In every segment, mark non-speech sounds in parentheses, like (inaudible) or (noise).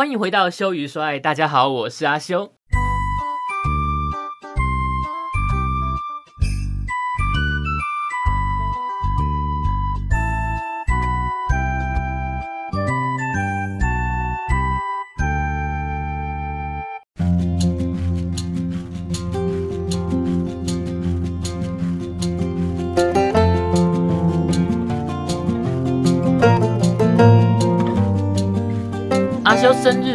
欢迎回到羞于说爱，大家好，我是阿修。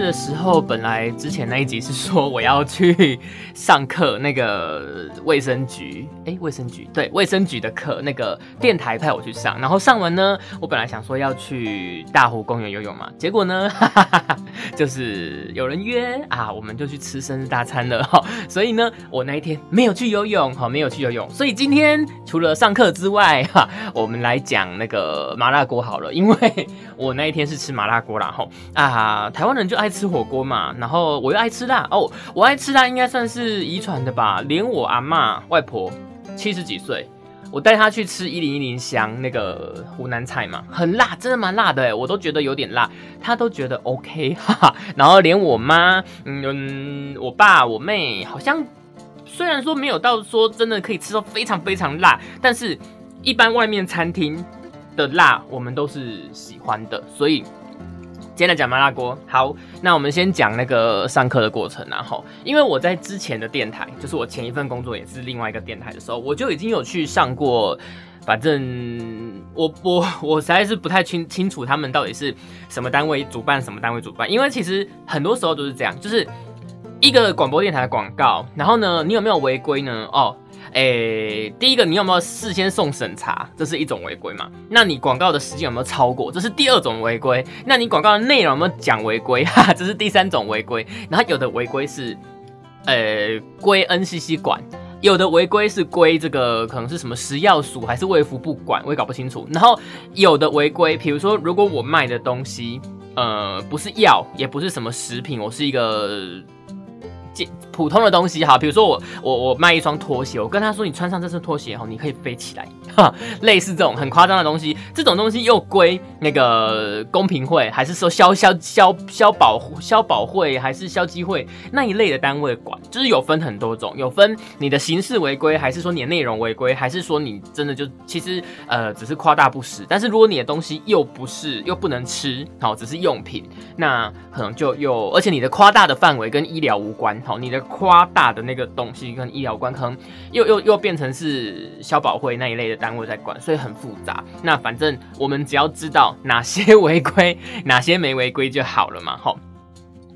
的时候，本来之前那一集是说我要去上课，那个卫生局，哎，卫生局对卫生局的课，那个电台派我去上，然后上完呢，我本来想说要去大湖公园游泳嘛，结果呢，哈哈哈,哈 (laughs) 就是有人约啊，我们就去吃生日大餐了哈，所以呢，我那一天没有去游泳，哈，没有去游泳，所以今天除了上课之外，哈，我们来讲那个麻辣锅好了，因为我那一天是吃麻辣锅啦，哈啊，台湾。人就爱吃火锅嘛，然后我又爱吃辣哦，我爱吃辣应该算是遗传的吧。连我阿妈外婆七十几岁，我带她去吃一零一零香那个湖南菜嘛，很辣，真的蛮辣的哎，我都觉得有点辣，她都觉得 OK (laughs) 哈哈。然后连我妈，嗯，我爸我妹好像虽然说没有到说真的可以吃到非常非常辣，但是一般外面餐厅的辣我们都是喜欢的，所以。今天来讲麻辣锅，好，那我们先讲那个上课的过程，然后，因为我在之前的电台，就是我前一份工作也是另外一个电台的时候，我就已经有去上过，反正我 (laughs) 我我实在是不太清清楚他们到底是什么单位主办，什么单位主办，因为其实很多时候都是这样，就是一个广播电台的广告，然后呢，你有没有违规呢？哦。诶，第一个你有没有事先送审查？这是一种违规嘛？那你广告的时间有没有超过？这是第二种违规。那你广告的内容有没有讲违规？(laughs) 哈，这是第三种违规。然后有的违规是，呃，归 NCC 管；有的违规是归这个可能是什么食药署还是卫福部管，我也搞不清楚。然后有的违规，比如说如果我卖的东西，呃，不是药，也不是什么食品，我是一个。普通的东西哈，比如说我我我卖一双拖鞋，我跟他说你穿上这双拖鞋后，你可以飞起来，(laughs) 哈，类似这种很夸张的东西，这种东西又归那个公平会，还是说消消消消保消保会，还是消基会。那一类的单位管，就是有分很多种，有分你的形式违规，还是说你的内容违规，还是说你真的就其实呃只是夸大不实，但是如果你的东西又不是又不能吃，好，只是用品，那可能就又而且你的夸大的范围跟医疗无关，好，你的。夸大的那个东西跟医疗官可能又又又变成是消保会那一类的单位在管，所以很复杂。那反正我们只要知道哪些违规，哪些没违规就好了嘛。吼，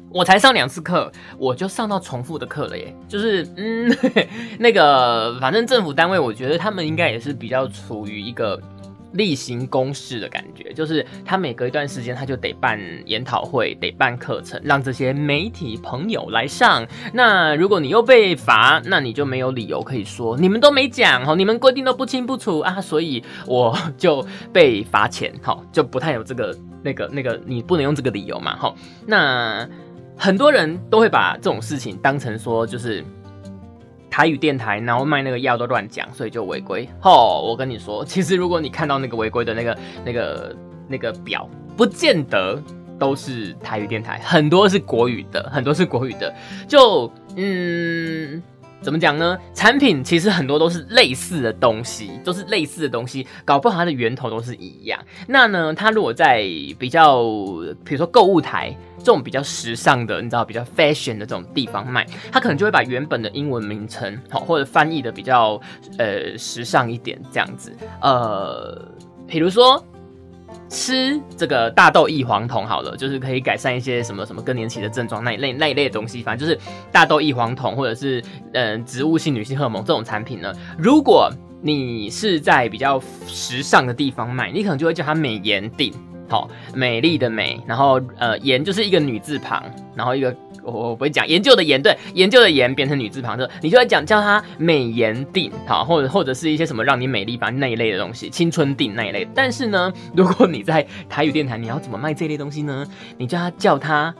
我才上两次课，我就上到重复的课了耶。就是嗯，(laughs) 那个反正政府单位，我觉得他们应该也是比较处于一个。例行公事的感觉，就是他每隔一段时间，他就得办研讨会，得办课程，让这些媒体朋友来上。那如果你又被罚，那你就没有理由可以说你们都没讲哦，你们规定都不清不楚啊，所以我就被罚钱哈，就不太有这个 (laughs) 那个那个，你不能用这个理由嘛哈。那很多人都会把这种事情当成说就是。台语电台，然后卖那个药都乱讲，所以就违规。吼，我跟你说，其实如果你看到那个违规的那个、那个、那个表，不见得都是台语电台，很多是国语的，很多是国语的。就嗯。怎么讲呢？产品其实很多都是类似的东西，都是类似的东西，搞不好它的源头都是一样。那呢，它如果在比较，比如说购物台这种比较时尚的，你知道比较 fashion 的这种地方卖，它可能就会把原本的英文名称好，或者翻译的比较呃时尚一点这样子。呃，比如说。吃这个大豆异黄酮好了，就是可以改善一些什么什么更年期的症状那一类那一类的东西，反正就是大豆异黄酮或者是嗯植物性女性荷尔蒙这种产品呢。如果你是在比较时尚的地方卖，你可能就会叫它美颜定，好美丽的美，然后呃颜就是一个女字旁，然后一个。我不会讲研究的研，对研究的研变成女字旁的，你就会讲叫它美颜定，好，或者或者是一些什么让你美丽吧那一类的东西，青春定那一类。但是呢，如果你在台语电台，你要怎么卖这类东西呢？你叫他叫他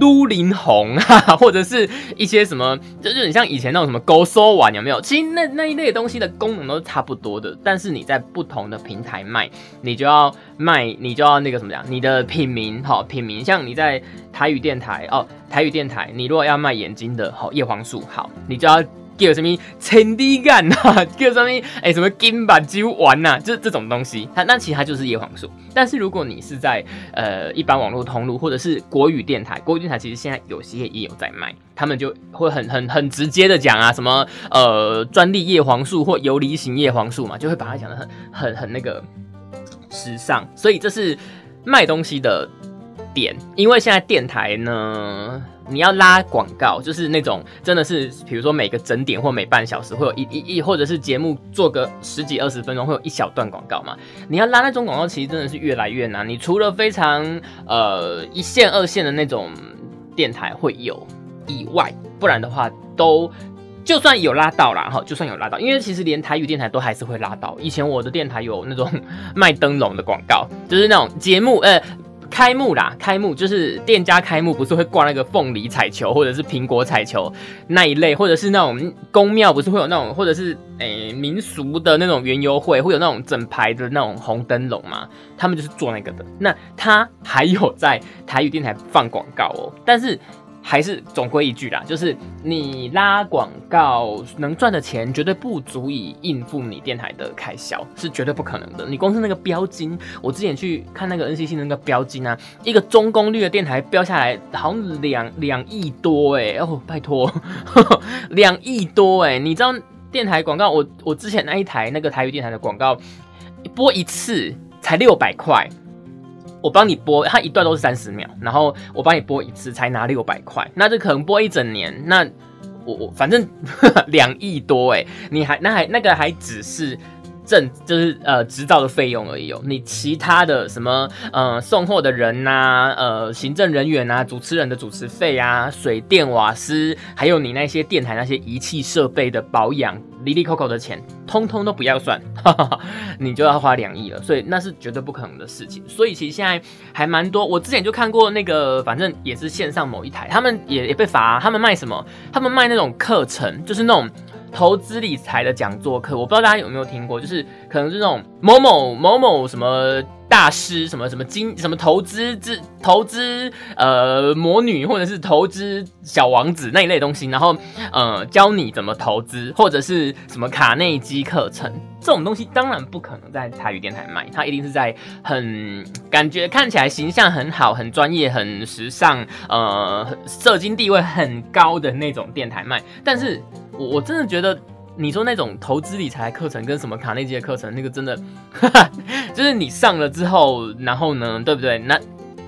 撸林红啊，(laughs) 或者是一些什么，就是你像以前那种什么勾收碗有没有？其实那那一类东西的功能都是差不多的，但是你在不同的平台卖，你就要卖，你就要那个什么讲，你的品名好品名，像你在台语电台哦，台语电台，你如果要卖眼睛的好叶黄素，好，你就要。叫什么千里眼呐？(laughs) 叫什么哎什么金板酒丸呐？这这种东西，它那其实它就是叶黄素。但是如果你是在呃一般网络通路或者是国语电台，国语电台其实现在有些也有在卖，他们就会很很很直接的讲啊，什么呃专利叶黄素或游离型叶黄素嘛，就会把它讲的很很很那个时尚。所以这是卖东西的点，因为现在电台呢。你要拉广告，就是那种真的是，比如说每个整点或每半小时会有一一一，或者是节目做个十几二十分钟会有一小段广告嘛。你要拉那种广告，其实真的是越来越难。你除了非常呃一线二线的那种电台会有以外，不然的话都就算有拉到啦，哈，就算有拉到，因为其实连台语电台都还是会拉到。以前我的电台有那种 (laughs) 卖灯笼的广告，就是那种节目呃。开幕啦！开幕就是店家开幕，不是会挂那个凤梨彩球或者是苹果彩球那一类，或者是那种宫庙不是会有那种，或者是诶民俗的那种园游会会有那种整排的那种红灯笼嘛？他们就是做那个的。那他还有在台语电台放广告哦，但是。还是总归一句啦，就是你拉广告能赚的钱绝对不足以应付你电台的开销，是绝对不可能的。你光是那个标金，我之前去看那个 NCC 那个标金啊，一个中功率的电台标下来好像两 (laughs) 两亿多哎，哦拜托，两亿多哎，你知道电台广告，我我之前那一台那个台语电台的广告播一次才六百块。我帮你播，它一段都是三十秒，然后我帮你播一次才拿六百块，那这可能播一整年，那我我反正 (laughs) 两亿多哎，你还那还那个还只是。证就是呃执照的费用而已哦，你其他的什么呃送货的人呐，呃行政人员呐，主持人的主持费啊，水电瓦斯，还有你那些电台那些仪器设备的保养，里里扣扣的钱，通通都不要算，哈哈哈你就要花两亿了，所以那是绝对不可能的事情。所以其实现在还蛮多，我之前就看过那个，反正也是线上某一台，他们也也被罚，他们卖什么？他们卖那种课程，就是那种。投资理财的讲座课，我不知道大家有没有听过，就是可能是那种某某某某什么大师，什么什么金什么投资之投资呃魔女，或者是投资小王子那一类东西，然后呃教你怎么投资，或者是什么卡内基课程这种东西，当然不可能在台语电台卖，它一定是在很感觉看起来形象很好、很专业、很时尚、呃社经地位很高的那种电台卖，但是。我我真的觉得，你说那种投资理财课程跟什么卡内基的课程，那个真的，(laughs) 就是你上了之后，然后呢，对不对？那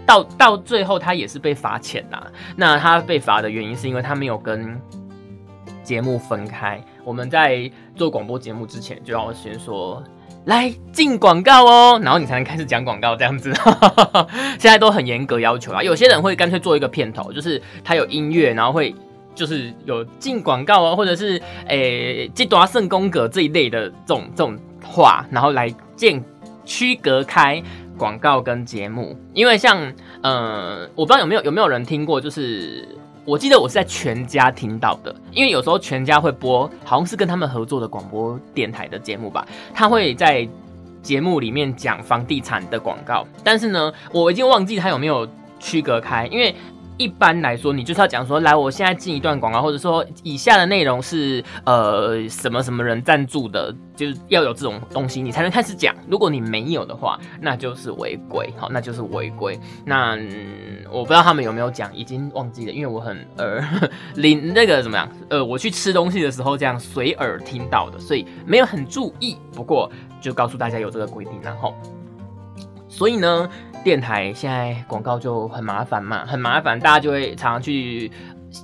到到最后他也是被罚钱呐。那他被罚的原因是因为他没有跟节目分开。我们在做广播节目之前，就要先说来进广告哦，然后你才能开始讲广告这样子。(laughs) 现在都很严格要求啊，有些人会干脆做一个片头，就是他有音乐，然后会。就是有进广告啊，或者是诶，这多圣宫格这一类的这种这种话，然后来建区隔开广告跟节目。因为像呃，我不知道有没有有没有人听过，就是我记得我是在全家听到的，因为有时候全家会播，好像是跟他们合作的广播电台的节目吧，他会在节目里面讲房地产的广告，但是呢，我已经忘记他有没有区隔开，因为。一般来说，你就是要讲说，来，我现在进一段广告，或者说以下的内容是呃什么什么人赞助的，就是要有这种东西，你才能开始讲。如果你没有的话，那就是违规，好，那就是违规。那我不知道他们有没有讲，已经忘记了，因为我很呃临那个怎么样？呃，我去吃东西的时候这样随耳听到的，所以没有很注意。不过就告诉大家有这个规定，然后，所以呢。电台现在广告就很麻烦嘛，很麻烦，大家就会常常去，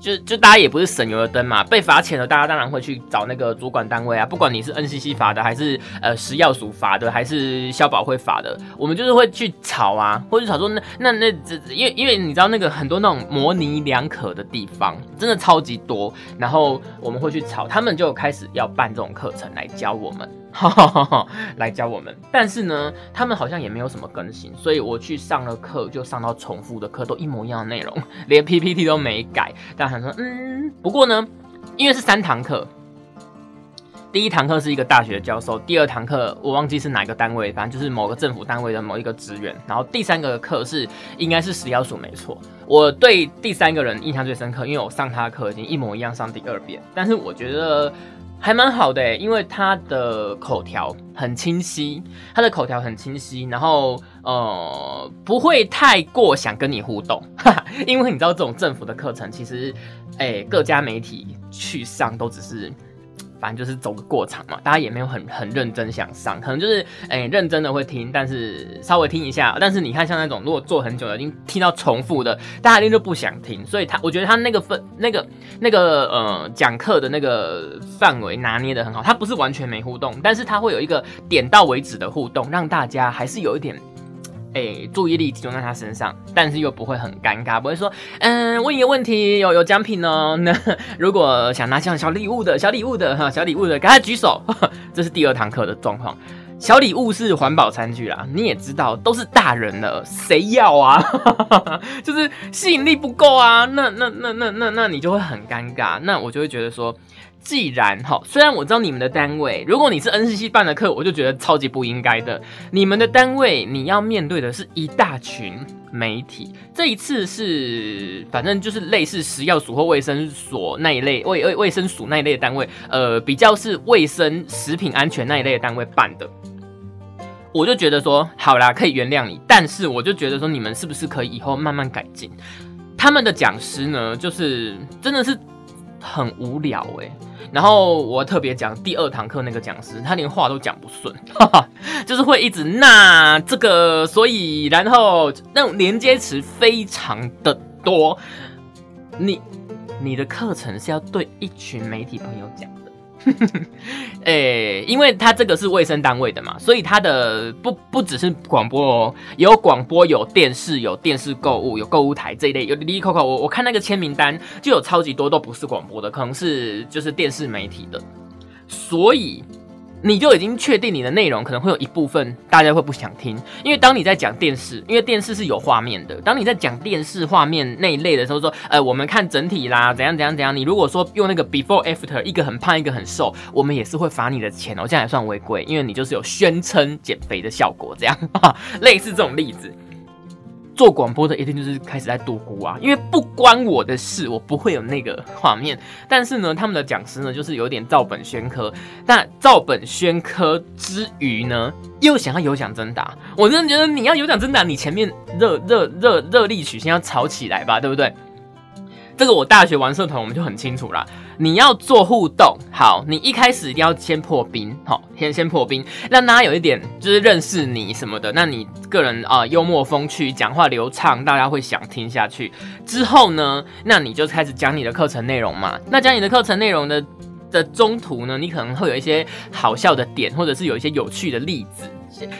就就大家也不是省油的灯嘛，被罚钱了，大家当然会去找那个主管单位啊，不管你是 NCC 罚的，还是呃食药署罚的，还是消保会罚的，我们就是会去吵啊，或者吵说那那那这，因为因为你知道那个很多那种模棱两可的地方，真的超级多，然后我们会去吵，他们就开始要办这种课程来教我们。(laughs) 来教我们。但是呢，他们好像也没有什么更新，所以我去上了课，就上到重复的课，都一模一样的内容，(laughs) 连 PPT 都没改。大家说，嗯，不过呢，因为是三堂课。第一堂课是一个大学教授，第二堂课我忘记是哪个单位，反正就是某个政府单位的某一个职员。然后第三个课是应该是食药署没错。我对第三个人印象最深刻，因为我上他的课已经一模一样上第二遍，但是我觉得还蛮好的，因为他的口条很清晰，他的口条很清晰，然后呃不会太过想跟你互动，(laughs) 因为你知道这种政府的课程其实，哎各家媒体去上都只是。反正就是走个过场嘛，大家也没有很很认真想上，可能就是哎认真的会听，但是稍微听一下。但是你看像那种如果做很久了，已经听到重复的，大家一定就不想听。所以他我觉得他那个分那个那个呃讲课的那个范围拿捏的很好，他不是完全没互动，但是他会有一个点到为止的互动，让大家还是有一点。哎，注意力集中在他身上，但是又不会很尴尬，不会说，嗯，问一个问题，有有奖品哦。那如果想拿像小礼物的小礼物的哈，小礼物的，赶快举手。(laughs) 这是第二堂课的状况。小礼物是环保餐具啦，你也知道，都是大人了，谁要啊？(laughs) 就是吸引力不够啊。那那那那那那你就会很尴尬。那我就会觉得说。既然哈，虽然我知道你们的单位，如果你是 NCC 办的课，我就觉得超级不应该的。你们的单位，你要面对的是一大群媒体。这一次是，反正就是类似食药署或卫生所那一类卫卫卫生署那一类的单位，呃，比较是卫生食品安全那一类的单位办的。我就觉得说，好啦，可以原谅你，但是我就觉得说，你们是不是可以以后慢慢改进？他们的讲师呢，就是真的是很无聊诶。然后我特别讲第二堂课那个讲师，他连话都讲不顺，(laughs) 就是会一直那这个，所以然后那种连接词非常的多。你你的课程是要对一群媒体朋友讲。(laughs) 诶，因为它这个是卫生单位的嘛，所以它的不不只是广播哦，有广播，有电视，有电视购物，有购物台这一类，有滴滴扣扣。我我看那个签名单就有超级多都不是广播的，可能是就是电视媒体的，所以。你就已经确定你的内容可能会有一部分大家会不想听，因为当你在讲电视，因为电视是有画面的。当你在讲电视画面那一类的时候，说，呃，我们看整体啦，怎样怎样怎样。你如果说用那个 before after，一个很胖，一个很瘦，我们也是会罚你的钱哦，这样也算违规，因为你就是有宣称减肥的效果，这样，(laughs) 类似这种例子。做广播的一定就是开始在度估啊，因为不关我的事，我不会有那个画面。但是呢，他们的讲师呢，就是有点照本宣科。但照本宣科之余呢，又想要有奖征答。我真的觉得你要有奖征答，你前面热热热热力曲线要炒起来吧，对不对？这个我大学玩社团，我们就很清楚啦。你要做互动，好，你一开始一定要先破冰，好，先先破冰，让大家有一点就是认识你什么的。那你个人啊，幽默风趣，讲话流畅，大家会想听下去。之后呢，那你就开始讲你的课程内容嘛。那讲你的课程内容的的中途呢，你可能会有一些好笑的点，或者是有一些有趣的例子。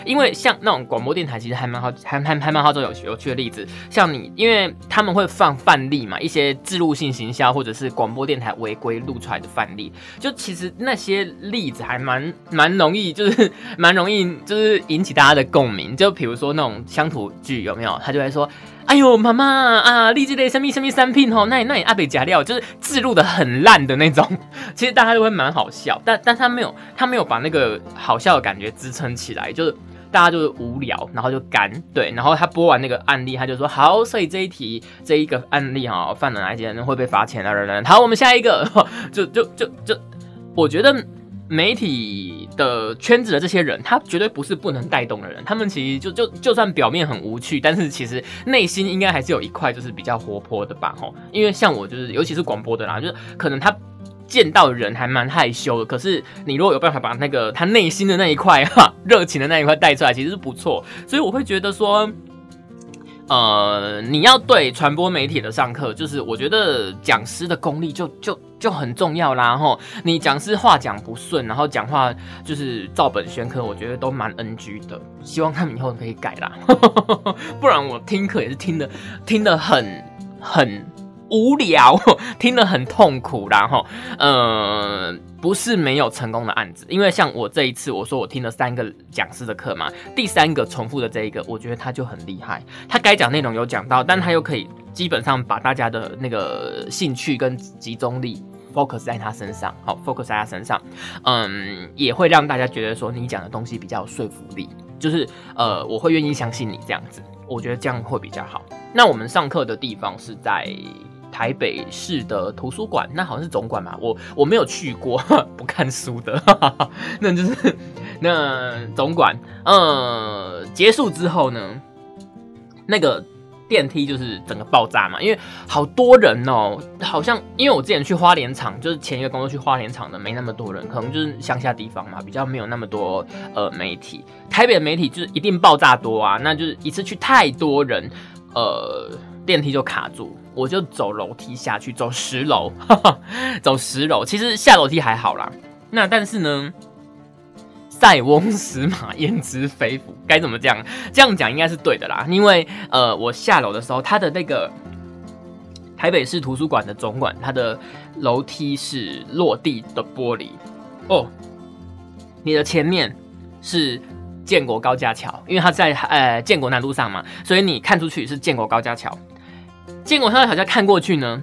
因为像那种广播电台，其实还蛮好，还还还蛮好找有有趣的例子。像你，因为他们会放范例嘛，一些自录性行销或者是广播电台违规录出来的范例，就其实那些例子还蛮蛮容易，就是 (laughs) 蛮容易，就是引起大家的共鸣。就比如说那种乡土剧有没有？他就会说。哎呦，妈妈啊，励志类生命生命三品哦，那那你阿北假料就是自录的很烂的那种，(laughs) 其实大家都会蛮好笑，但但他没有他没有把那个好笑的感觉支撑起来，就是大家就是无聊，然后就干对，然后他播完那个案例，他就说好，所以这一题这一个案例哈，犯了哪些人会被罚钱的人，好，我们下一个，(laughs) 就就就就，我觉得。媒体的圈子的这些人，他绝对不是不能带动的人。他们其实就就就算表面很无趣，但是其实内心应该还是有一块就是比较活泼的吧？吼，因为像我就是，尤其是广播的啦，就是可能他见到人还蛮害羞的。可是你如果有办法把那个他内心的那一块哈热情的那一块带出来，其实是不错。所以我会觉得说。呃，你要对传播媒体的上课，就是我觉得讲师的功力就就就很重要啦。然后，你讲师话讲不顺，然后讲话就是照本宣科，我觉得都蛮 NG 的。希望他们以后可以改啦，(laughs) 不然我听课也是听的听的很很无聊，(laughs) 听得很痛苦，然后，呃，不是没有成功的案子，因为像我这一次，我说我听了三个讲师的课嘛，第三个重复的这一个，我觉得他就很厉害，他该讲内容有讲到，但他又可以基本上把大家的那个兴趣跟集中力 focus 在他身上，好，focus 在他身上，嗯，也会让大家觉得说你讲的东西比较有说服力，就是呃，我会愿意相信你这样子，我觉得这样会比较好。那我们上课的地方是在。台北市的图书馆，那好像是总馆嘛，我我没有去过，(laughs) 不看书的，(laughs) 那就是那总馆。呃，结束之后呢，那个电梯就是整个爆炸嘛，因为好多人哦，好像因为我之前去花莲场，就是前一个工作去花莲场的，没那么多人，可能就是乡下地方嘛，比较没有那么多呃媒体。台北的媒体就是一定爆炸多啊，那就是一次去太多人，呃，电梯就卡住。我就走楼梯下去，走十楼，(laughs) 走十楼。其实下楼梯还好啦。那但是呢，塞翁失马焉知非福，该怎么讲？这样讲应该是对的啦。因为呃，我下楼的时候，它的那个台北市图书馆的总馆，它的楼梯是落地的玻璃哦。你的前面是建国高架桥，因为它在呃建国南路上嘛，所以你看出去是建国高架桥。建国上好像看过去呢，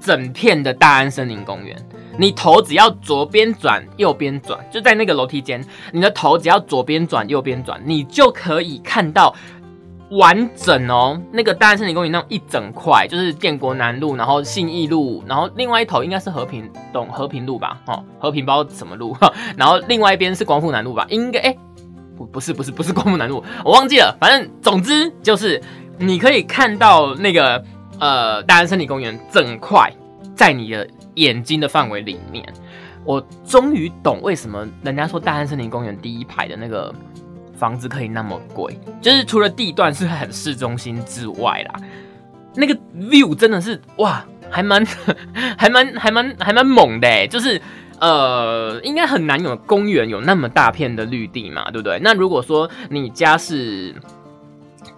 整片的大安森林公园，你头只要左边转右边转，就在那个楼梯间，你的头只要左边转右边转，你就可以看到完整哦。那个大安森林公园那一整块，就是建国南路，然后信义路，然后另外一头应该是和平懂和平路吧？哦，和平包什么路？(laughs) 然后另外一边是光复南路吧？应该哎，不不是不是不是光复南路，我忘记了。反正总之就是你可以看到那个。呃，大安森林公园整块在你的眼睛的范围里面，我终于懂为什么人家说大安森林公园第一排的那个房子可以那么贵，就是除了地段是很市中心之外啦，那个 view 真的是哇，还蛮 (laughs) 还蛮还蛮还蛮猛的，就是呃，应该很难有公园有那么大片的绿地嘛，对不对？那如果说你家是。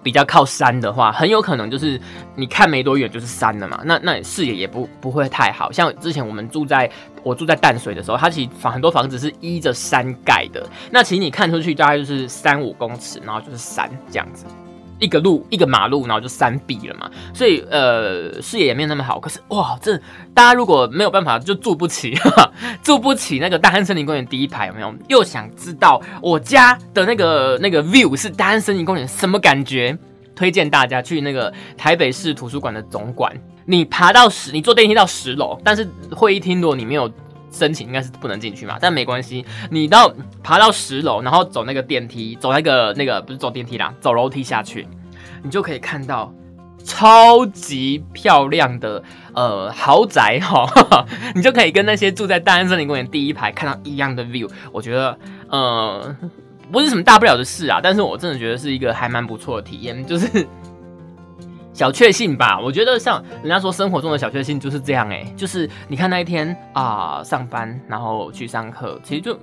比较靠山的话，很有可能就是你看没多远就是山了嘛，那那视野也不不会太好。像之前我们住在我住在淡水的时候，它其实房很多房子是依着山盖的，那其实你看出去大概就是三五公尺，然后就是山这样子。一个路一个马路，然后就三壁了嘛，所以呃视野也没有那么好。可是哇，这大家如果没有办法就住不起，(laughs) 住不起那个大安森林公园第一排有没有？又想知道我家的那个那个 view 是大安森林公园什么感觉？推荐大家去那个台北市图书馆的总馆，你爬到十，你坐电梯到十楼，但是会议厅如果你没有。申请应该是不能进去嘛，但没关系，你到爬到十楼，然后走那个电梯，走那个那个不是走电梯啦，走楼梯下去，你就可以看到超级漂亮的呃豪宅哈，(laughs) 你就可以跟那些住在大安森林公园第一排看到一样的 view，我觉得呃不是什么大不了的事啊，但是我真的觉得是一个还蛮不错的体验，就是。小确幸吧，我觉得像人家说生活中的小确幸就是这样哎，就是你看那一天啊上班，然后去上课，其实就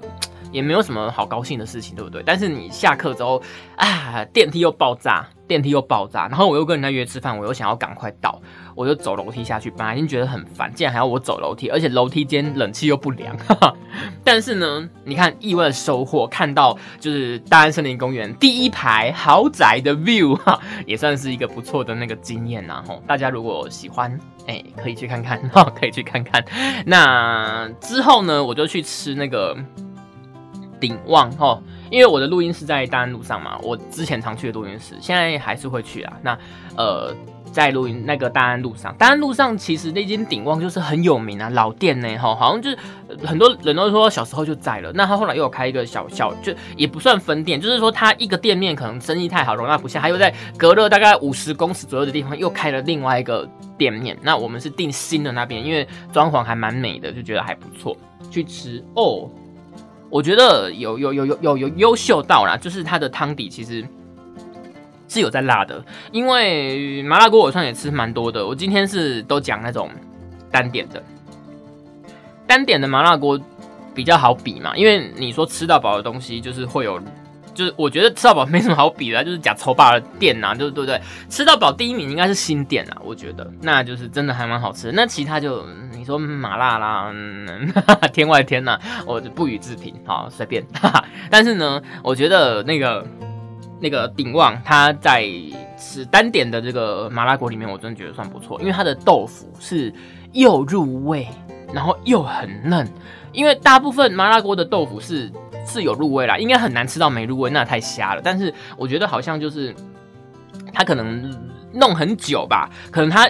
也没有什么好高兴的事情，对不对？但是你下课之后啊，电梯又爆炸。电梯又爆炸，然后我又跟人家约吃饭，我又想要赶快到，我就走楼梯下去。本来已经觉得很烦，竟然还要我走楼梯，而且楼梯间冷气又不良。但是呢，你看意外的收获，看到就是大安森林公园第一排豪宅的 view，哈，也算是一个不错的那个经验呐。吼，大家如果喜欢，哎，可以去看看，哈，可以去看看。那之后呢，我就去吃那个鼎旺，哈。因为我的录音室在大安路上嘛，我之前常去的录音室，现在还是会去啊。那呃，在录音那个大安路上，大安路上其实那间鼎旺就是很有名啊，老店呢，哈，好像就是很多人都说小时候就在了。那他后来又有开一个小小，就也不算分店，就是说他一个店面可能生意太好，容纳不下，他又在隔了大概五十公尺左右的地方又开了另外一个店面。那我们是订新的那边，因为装潢还蛮美的，就觉得还不错，去吃哦。我觉得有有有有有有优秀到啦，就是它的汤底其实是有在辣的，因为麻辣锅我算也吃蛮多的。我今天是都讲那种单点的，单点的麻辣锅比较好比嘛，因为你说吃到饱的东西就是会有就是我觉得吃到饱没什么好比的，就是假丑霸的店呐，就是对不对？吃到饱第一名应该是新店啊，我觉得那就是真的还蛮好吃。那其他就你说麻辣啦，(laughs) 天外天呐，我就不予置评，好随便。但是呢，我觉得那个那个鼎旺，它在吃单点的这个麻辣锅里面，我真的觉得算不错，因为它的豆腐是又入味，然后又很嫩。因为大部分麻辣锅的豆腐是是有入味啦，应该很难吃到没入味，那太瞎了。但是我觉得好像就是它可能弄很久吧，可能它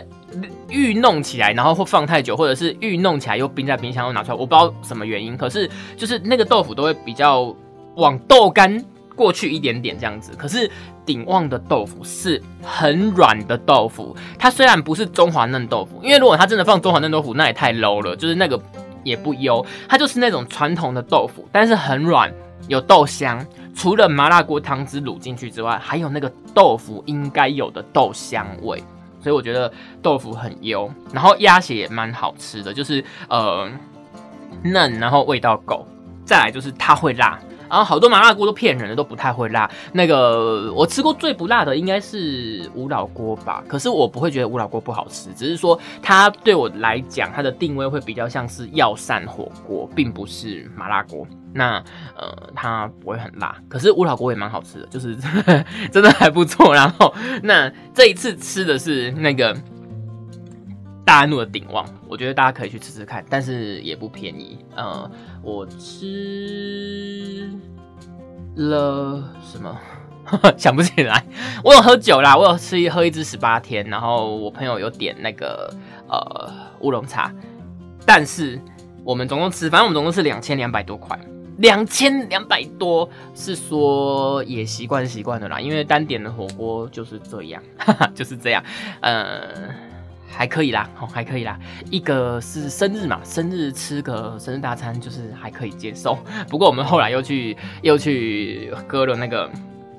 预弄起来，然后会放太久，或者是预弄起来又冰在冰箱又拿出来，我不知道什么原因。可是就是那个豆腐都会比较往豆干过去一点点这样子。可是鼎旺的豆腐是很软的豆腐，它虽然不是中华嫩豆腐，因为如果它真的放中华嫩豆腐，那也太 low 了，就是那个。也不油，它就是那种传统的豆腐，但是很软，有豆香。除了麻辣锅汤汁卤进去之外，还有那个豆腐应该有的豆香味，所以我觉得豆腐很油。然后鸭血也蛮好吃的，就是呃嫩，然后味道够。再来就是它会辣。然后好多麻辣锅都骗人的，都不太会辣。那个我吃过最不辣的应该是五老锅吧，可是我不会觉得五老锅不好吃，只是说它对我来讲，它的定位会比较像是药膳火锅，并不是麻辣锅。那呃，它不会很辣，可是五老锅也蛮好吃的，就是真的还不错。然后那这一次吃的是那个。大安路的鼎旺，我觉得大家可以去吃吃看，但是也不便宜。呃，我吃了什么？(laughs) 想不起来。我有喝酒啦，我有吃一喝一支十八天，然后我朋友有点那个呃乌龙茶，但是我们总共吃，反正我们总共是两千两百多块，两千两百多是说也习惯习惯的啦，因为单点的火锅就是这样，(laughs) 就是这样，呃。还可以啦，哦，还可以啦。一个是生日嘛，生日吃个生日大餐就是还可以接受。(laughs) 不过我们后来又去又去割了那个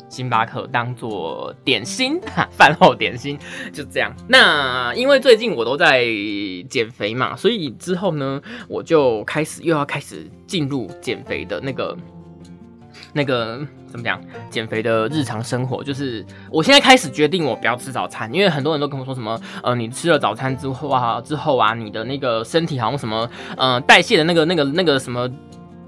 星巴克当做点心，(laughs) 饭后点心就这样。那因为最近我都在减肥嘛，所以之后呢，我就开始又要开始进入减肥的那个。那个怎么讲？减肥的日常生活就是，我现在开始决定我不要吃早餐，因为很多人都跟我说什么，呃，你吃了早餐之后啊，之后啊，你的那个身体好像什么，呃，代谢的那个那个那个什么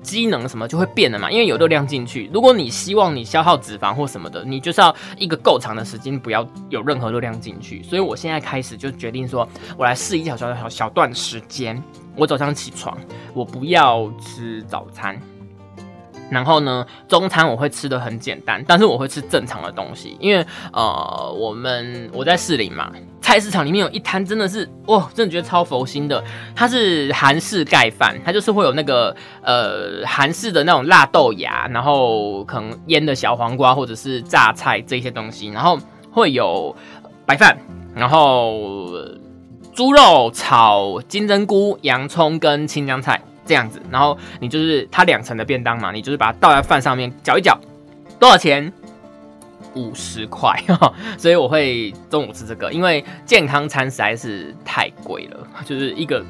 机能什么就会变了嘛，因为有热量进去。如果你希望你消耗脂肪或什么的，你就是要一个够长的时间不要有任何热量进去。所以我现在开始就决定说，我来试一小小小小段时间，我早上起床，我不要吃早餐。然后呢，中餐我会吃的很简单，但是我会吃正常的东西，因为呃，我们我在士林嘛，菜市场里面有一摊真的是哇，真的觉得超佛心的，它是韩式盖饭，它就是会有那个呃韩式的那种辣豆芽，然后可能腌的小黄瓜或者是榨菜这些东西，然后会有白饭，然后猪肉炒金针菇、洋葱跟青江菜。这样子，然后你就是它两层的便当嘛，你就是把它倒在饭上面搅一搅，多少钱？五十块，(laughs) 所以我会中午吃这个，因为健康餐实在是太贵了，就是一个。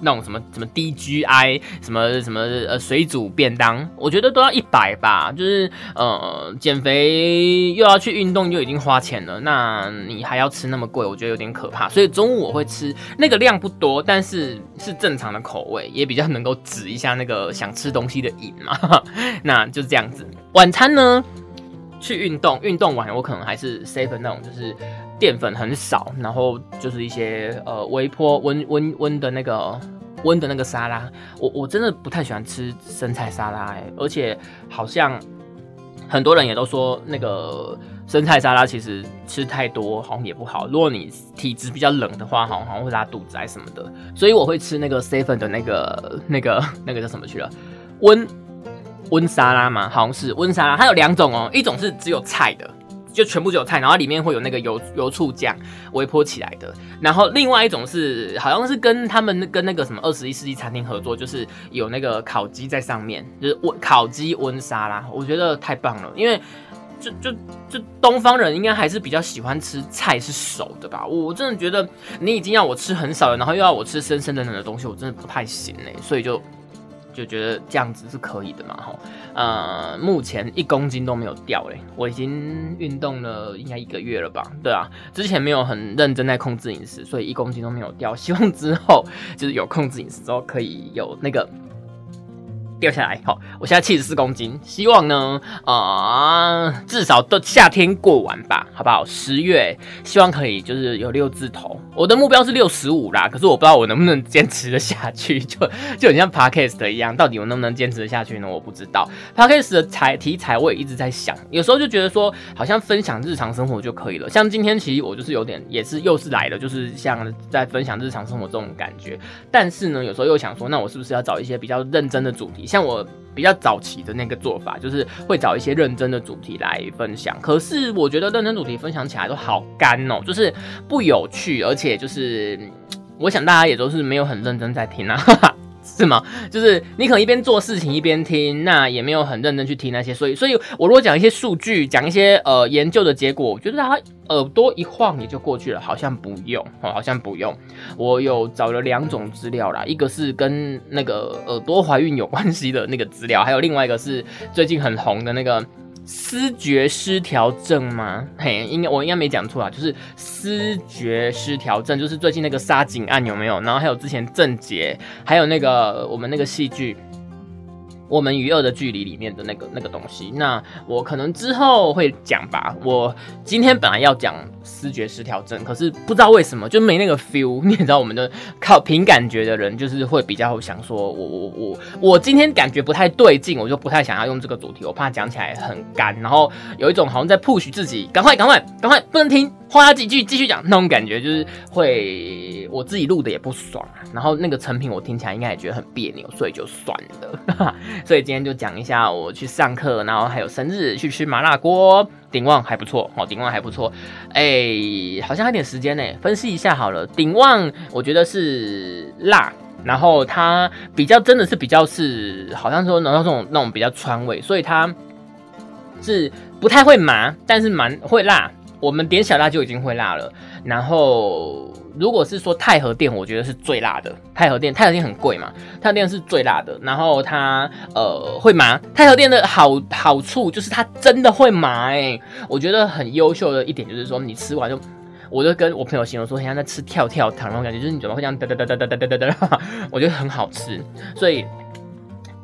那种什么什么 DGI 什么什么呃水煮便当，我觉得都要一百吧。就是呃减肥又要去运动，又已经花钱了，那你还要吃那么贵，我觉得有点可怕。所以中午我会吃那个量不多，但是是正常的口味，也比较能够止一下那个想吃东西的瘾嘛。(laughs) 那就是这样子。晚餐呢，去运动，运动完我可能还是 save 那种，就是。淀粉很少，然后就是一些呃微波温温温的那个温的那个沙拉，我我真的不太喜欢吃生菜沙拉哎，而且好像很多人也都说那个生菜沙拉其实吃太多好像也不好，如果你体质比较冷的话，好像好像会拉肚子什么的，所以我会吃那个 seven 的那个那个那个叫什么去了温温沙拉嘛，好像是温沙拉，它有两种哦，一种是只有菜的。就全部只有菜，然后里面会有那个油油醋酱微波起来的。然后另外一种是，好像是跟他们跟那个什么二十一世纪餐厅合作，就是有那个烤鸡在上面，就是温烤鸡温沙拉，我觉得太棒了。因为就就就东方人应该还是比较喜欢吃菜是熟的吧？我真的觉得你已经要我吃很少了，然后又要我吃生生冷冷的东西，我真的不太行哎。所以就就觉得这样子是可以的嘛，哈，呃，目前一公斤都没有掉嘞，我已经运动了应该一个月了吧，对啊，之前没有很认真在控制饮食，所以一公斤都没有掉，希望之后就是有控制饮食之后可以有那个。掉下来，好，我现在七十四公斤，希望呢，啊，至少到夏天过完吧，好不好？十月希望可以就是有六字头，我的目标是六十五啦，可是我不知道我能不能坚持的下去，(laughs) 就就很像 podcast 一样，到底我能不能坚持的下去呢？我不知道 podcast 的材题材我也一直在想，有时候就觉得说好像分享日常生活就可以了，像今天其实我就是有点也是又是来了，就是像在分享日常生活这种感觉，但是呢，有时候又想说，那我是不是要找一些比较认真的主题？像我比较早期的那个做法，就是会找一些认真的主题来分享。可是我觉得认真主题分享起来都好干哦，就是不有趣，而且就是我想大家也都是没有很认真在听啊。是吗？(laughs) 就是你可能一边做事情一边听，那也没有很认真去听那些，所以，所以我如果讲一些数据，讲一些呃研究的结果，我觉得他耳朵一晃也就过去了，好像不用哦，好像不用。我有找了两种资料啦，一个是跟那个耳朵怀孕有关系的那个资料，还有另外一个是最近很红的那个。思觉失调症吗？嘿，应该我应该没讲错啊，就是思觉失调症，就是最近那个杀警案有没有？然后还有之前郑捷，还有那个我们那个戏剧。我们与恶的距离里面的那个那个东西，那我可能之后会讲吧。我今天本来要讲视觉失调症，可是不知道为什么就没那个 feel。(laughs) 你也知道，我们的靠凭感觉的人，就是会比较想说，我我我我今天感觉不太对劲，我就不太想要用这个主题，我怕讲起来很干，然后有一种好像在 push 自己，赶快赶快赶快，不能停。话几句继续讲，那种感觉就是会我自己录的也不爽，然后那个成品我听起来应该也觉得很别扭，所以就算了。所以今天就讲一下我去上课，然后还有生日去吃麻辣锅，鼎旺还不错哦，鼎旺还不错。哎，好像还点时间呢，分析一下好了。鼎旺我觉得是辣，然后它比较真的是比较是好像说拿到这种那种比较川味，所以它是不太会麻，但是蛮会辣。我们点小辣就已经会辣了，然后如果是说太和店，我觉得是最辣的。太和店，太和店很贵嘛，太和店是最辣的。然后它呃会麻，太和店的好好处就是它真的会麻哎，我觉得很优秀的一点就是说你吃完就，我就跟我朋友形容说，像在吃跳跳糖那种感觉，就是你嘴巴会这样哒哒哒哒哒哒哒哒，我觉得很好吃，所以。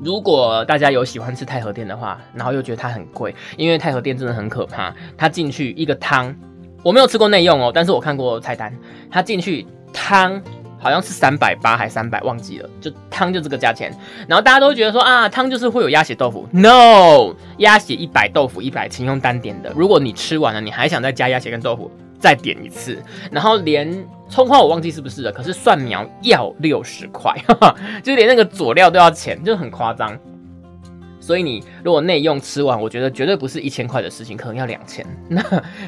如果大家有喜欢吃太和店的话，然后又觉得它很贵，因为太和店真的很可怕。它进去一个汤，我没有吃过内用哦，但是我看过菜单，它进去汤好像是三百八还三百，忘记了，就汤就这个价钱。然后大家都觉得说啊，汤就是会有鸭血豆腐，no，鸭血一百，豆腐一百，请用单点的。如果你吃完了，你还想再加鸭血跟豆腐。再点一次，然后连葱花我忘记是不是了，可是蒜苗要六十块，(laughs) 就连那个佐料都要钱，就很夸张。所以你如果内用吃完，我觉得绝对不是一千块的事情，可能要两千。那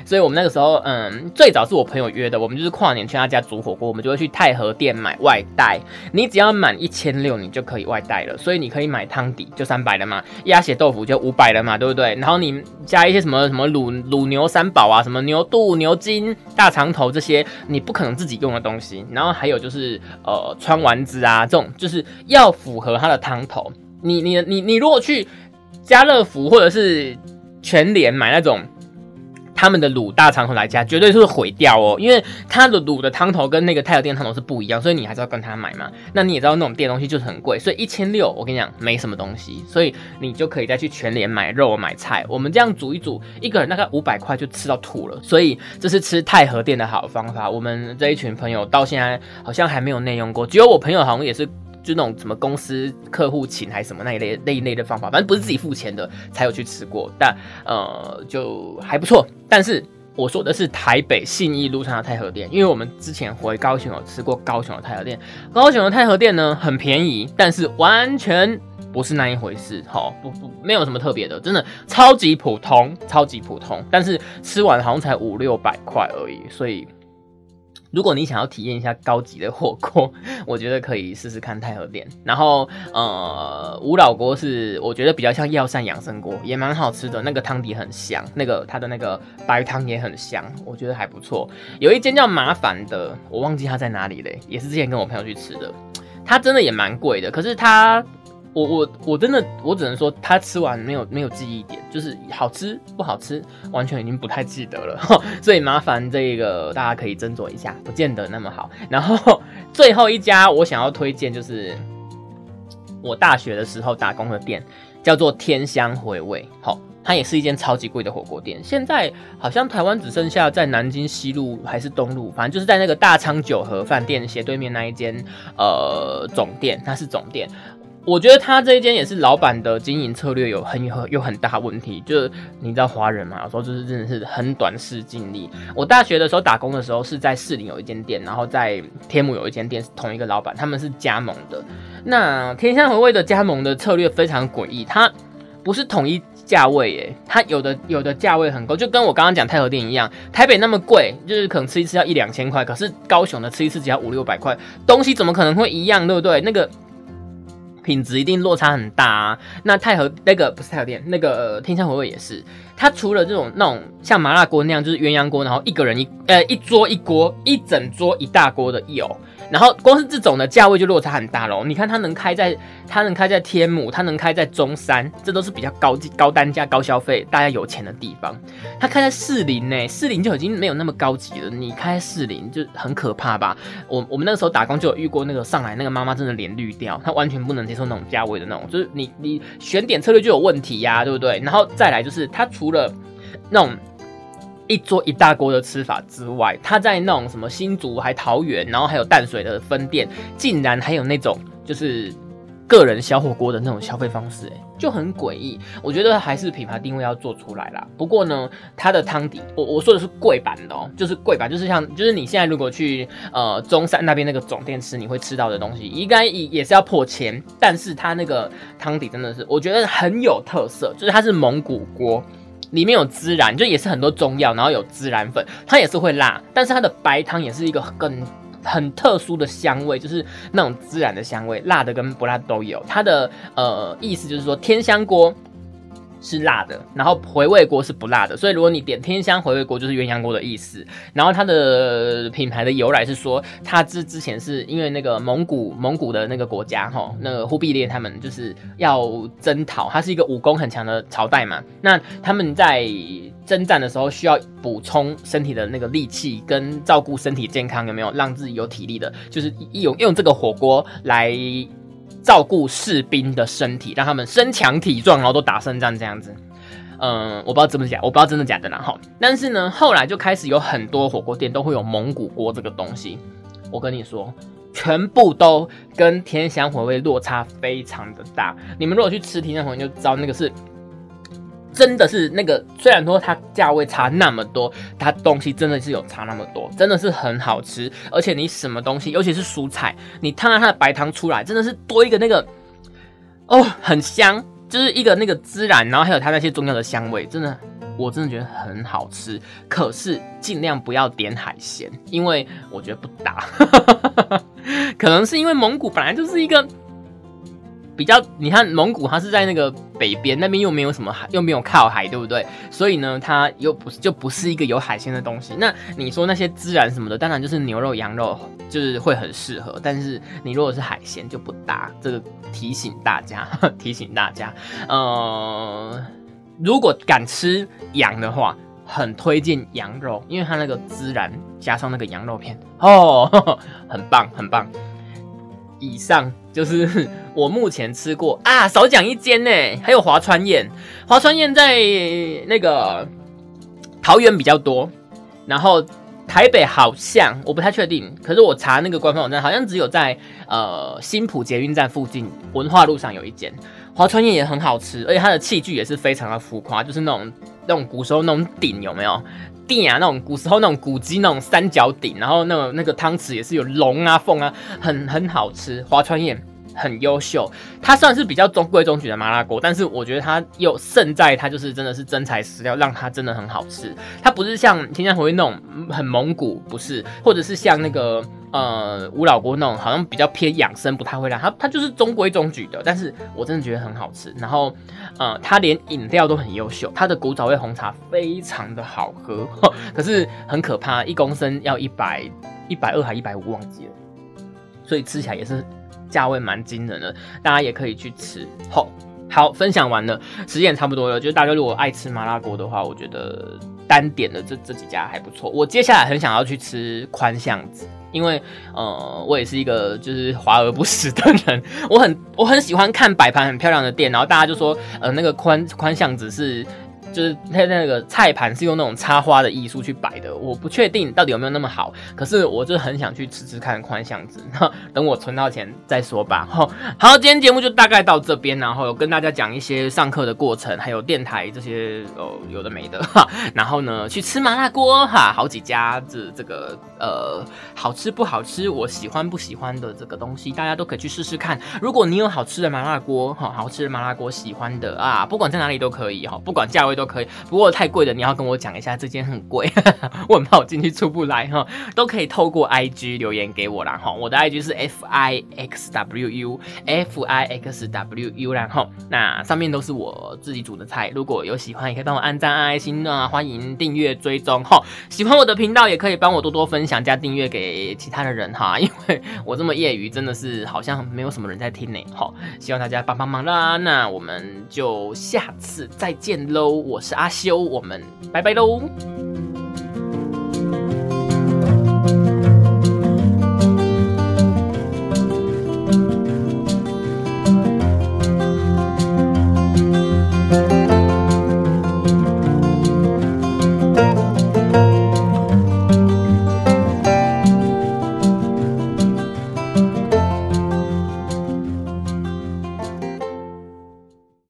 所以我们那个时候，嗯，最早是我朋友约的，我们就是跨年去他家煮火锅，我们就会去太和店买外带。你只要满一千六，你就可以外带了。所以你可以买汤底就三百了嘛，鸭血豆腐就五百了嘛，对不对？然后你加一些什么什么卤卤牛三宝啊，什么牛肚、牛筋、大肠头这些，你不可能自己用的东西。然后还有就是呃川丸子啊，这种就是要符合它的汤头。你你你你如果去家乐福或者是全联买那种他们的卤大肠头来加，绝对是毁掉哦，因为它的卤的汤头跟那个太和店汤头是不一样，所以你还是要跟他买嘛。那你也知道那种店东西就是很贵，所以一千六我跟你讲没什么东西，所以你就可以再去全联买肉买菜。我们这样煮一煮，一个人大概五百块就吃到吐了，所以这是吃太和店的好方法。我们这一群朋友到现在好像还没有内用过，只有我朋友好像也是。就那种什么公司客户请还是什么那一类那一类的方法，反正不是自己付钱的才有去吃过，但呃就还不错。但是我说的是台北信义路上的太和店，因为我们之前回高雄有吃过高雄的太和店，高雄的太和店呢很便宜，但是完全不是那一回事，好不不没有什么特别的，真的超级普通，超级普通。但是吃完好像才五六百块而已，所以。如果你想要体验一下高级的火锅，我觉得可以试试看太和店。然后，呃，五老锅是我觉得比较像药膳养生锅，也蛮好吃的。那个汤底很香，那个它的那个白汤也很香，我觉得还不错。有一间叫麻烦的，我忘记它在哪里嘞，也是之前跟我朋友去吃的，它真的也蛮贵的，可是它我我我真的我只能说，他吃完没有没有记忆点，就是好吃不好吃，完全已经不太记得了。(laughs) 所以麻烦这个大家可以斟酌一下，不见得那么好。然后最后一家我想要推荐，就是我大学的时候打工的店，叫做天香回味。好。它也是一间超级贵的火锅店，现在好像台湾只剩下在南京西路还是东路，反正就是在那个大昌九和饭店斜对面那一间呃总店，它是总店。我觉得他这一间也是老板的经营策略有很有有很大问题，就是你知道华人嘛，有时候就是真的是很短视尽力。我大学的时候打工的时候是在士林有一间店，然后在天母有一间店，是同一个老板，他们是加盟的。那天香回味的加盟的策略非常诡异，它不是统一。价位耶，它有的有的价位很高，就跟我刚刚讲太和店一样，台北那么贵，就是可能吃一次要一两千块，可是高雄的吃一次只要五六百块，东西怎么可能会一样，对不对？那个品质一定落差很大啊。那太和那个不是太和店，那个天香回味也是，它除了这种那种像麻辣锅那样，就是鸳鸯锅，然后一个人一呃一桌一锅，一整桌一大锅的有。然后光是这种的价位就落差很大喽。你看它能开在，它能开在天母，它能开在中山，这都是比较高高单价、高消费、大家有钱的地方。它开在士林呢，士林就已经没有那么高级了。你开士林就很可怕吧？我我们那个时候打工就有遇过那个上来那个妈妈真的脸绿掉，她完全不能接受那种价位的那种，就是你你选点策略就有问题呀，对不对？然后再来就是它除除了那种。一桌一大锅的吃法之外，他在那种什么新竹还桃园，然后还有淡水的分店，竟然还有那种就是个人小火锅的那种消费方式，哎，就很诡异。我觉得还是品牌定位要做出来啦。不过呢，它的汤底，我我说的是贵版的哦，就是贵版，就是像就是你现在如果去呃中山那边那个总店吃，你会吃到的东西，应该也也是要破千。但是它那个汤底真的是，我觉得很有特色，就是它是蒙古锅。里面有孜然，就也是很多中药，然后有孜然粉，它也是会辣，但是它的白汤也是一个很很特殊的香味，就是那种孜然的香味，辣的跟不辣都有。它的呃意思就是说天香锅。是辣的，然后回味锅是不辣的，所以如果你点天香回味锅，就是鸳鸯锅的意思。然后它的品牌的由来是说，它之之前是因为那个蒙古蒙古的那个国家哈，那个忽必烈他们就是要征讨，它是一个武功很强的朝代嘛。那他们在征战的时候需要补充身体的那个力气跟照顾身体健康，有没有让自己有体力的？就是用用这个火锅来。照顾士兵的身体，让他们身强体壮，然后都打胜仗这样子。嗯，我不知道真的假，我不知道真的假的啦哈。但是呢，后来就开始有很多火锅店都会有蒙古锅这个东西。我跟你说，全部都跟天香回味落差非常的大。你们如果去吃天香回味，就知道那个是。真的是那个，虽然说它价位差那么多，它东西真的是有差那么多，真的是很好吃。而且你什么东西，尤其是蔬菜，你烫了它的白糖出来，真的是多一个那个，哦，很香，就是一个那个孜然，然后还有它那些中药的香味，真的，我真的觉得很好吃。可是尽量不要点海鲜，因为我觉得不搭，(laughs) 可能是因为蒙古本来就是一个。比较，你看蒙古，它是在那个北边，那边又没有什么海，又没有靠海，对不对？所以呢，它又不是就不是一个有海鲜的东西。那你说那些孜然什么的，当然就是牛肉、羊肉，就是会很适合。但是你如果是海鲜就不搭。这个提醒大家，(laughs) 提醒大家，呃，如果敢吃羊的话，很推荐羊肉，因为它那个孜然加上那个羊肉片，哦，(laughs) 很棒，很棒。以上就是我目前吃过啊，少讲一间呢，还有华川宴。华川宴在那个桃园比较多，然后台北好像我不太确定，可是我查那个官方网站，好像只有在呃新浦捷运站附近文化路上有一间华川宴，也很好吃，而且它的器具也是非常的浮夸，就是那种那种古时候那种鼎有没有？鼎啊，那种古时候那种古鸡那种三角鼎，然后那个那个汤匙也是有龙啊凤啊，很很好吃。华川宴很优秀，它算是比较中规中矩的麻辣锅，但是我觉得它又胜在它就是真的是真材实料，让它真的很好吃。它不是像天香回味那种很蒙古，不是，或者是像那个。呃，吴老锅那种好像比较偏养生，不太会辣。它它就是中规中矩的，但是我真的觉得很好吃。然后，呃，它连饮料都很优秀，它的古早味红茶非常的好喝，(laughs) 可是很可怕，一公升要一百一百二还一百五忘记了，所以吃起来也是价位蛮惊人的，大家也可以去吃。好，好，分享完了，时间差不多了。就是大家如果爱吃麻辣锅的话，我觉得单点的这这几家还不错。我接下来很想要去吃宽巷子。因为呃，我也是一个就是华而不实的人，(laughs) 我很我很喜欢看摆盘很漂亮的店，然后大家就说呃那个宽宽巷子是。就是它那个菜盘是用那种插花的艺术去摆的，我不确定到底有没有那么好，可是我就很想去吃吃看宽巷子，等我存到钱再说吧。好，好，今天节目就大概到这边，然后有跟大家讲一些上课的过程，还有电台这些哦有的没的哈。然后呢，去吃麻辣锅哈，好几家这这个呃好吃不好吃，我喜欢不喜欢的这个东西，大家都可以去试试看。如果你有好吃的麻辣锅哈，好吃的麻辣锅喜欢的啊，不管在哪里都可以哈，不管价位都。可以，不过太贵的你要跟我讲一下，这间很贵，(laughs) 我很怕我进去出不来哈。都可以透过 I G 留言给我啦哈，我的 I G 是 F I X W U F I X W U 然后那上面都是我自己煮的菜，如果有喜欢也可以帮我按赞按爱心啊，欢迎订阅追踪哈。喜欢我的频道也可以帮我多多分享加订阅给其他的人哈，(laughs) 因为我这么业余真的是好像没有什么人在听呢哈，希望大家帮帮忙啦。那我们就下次再见喽。我是阿修，我们拜拜喽。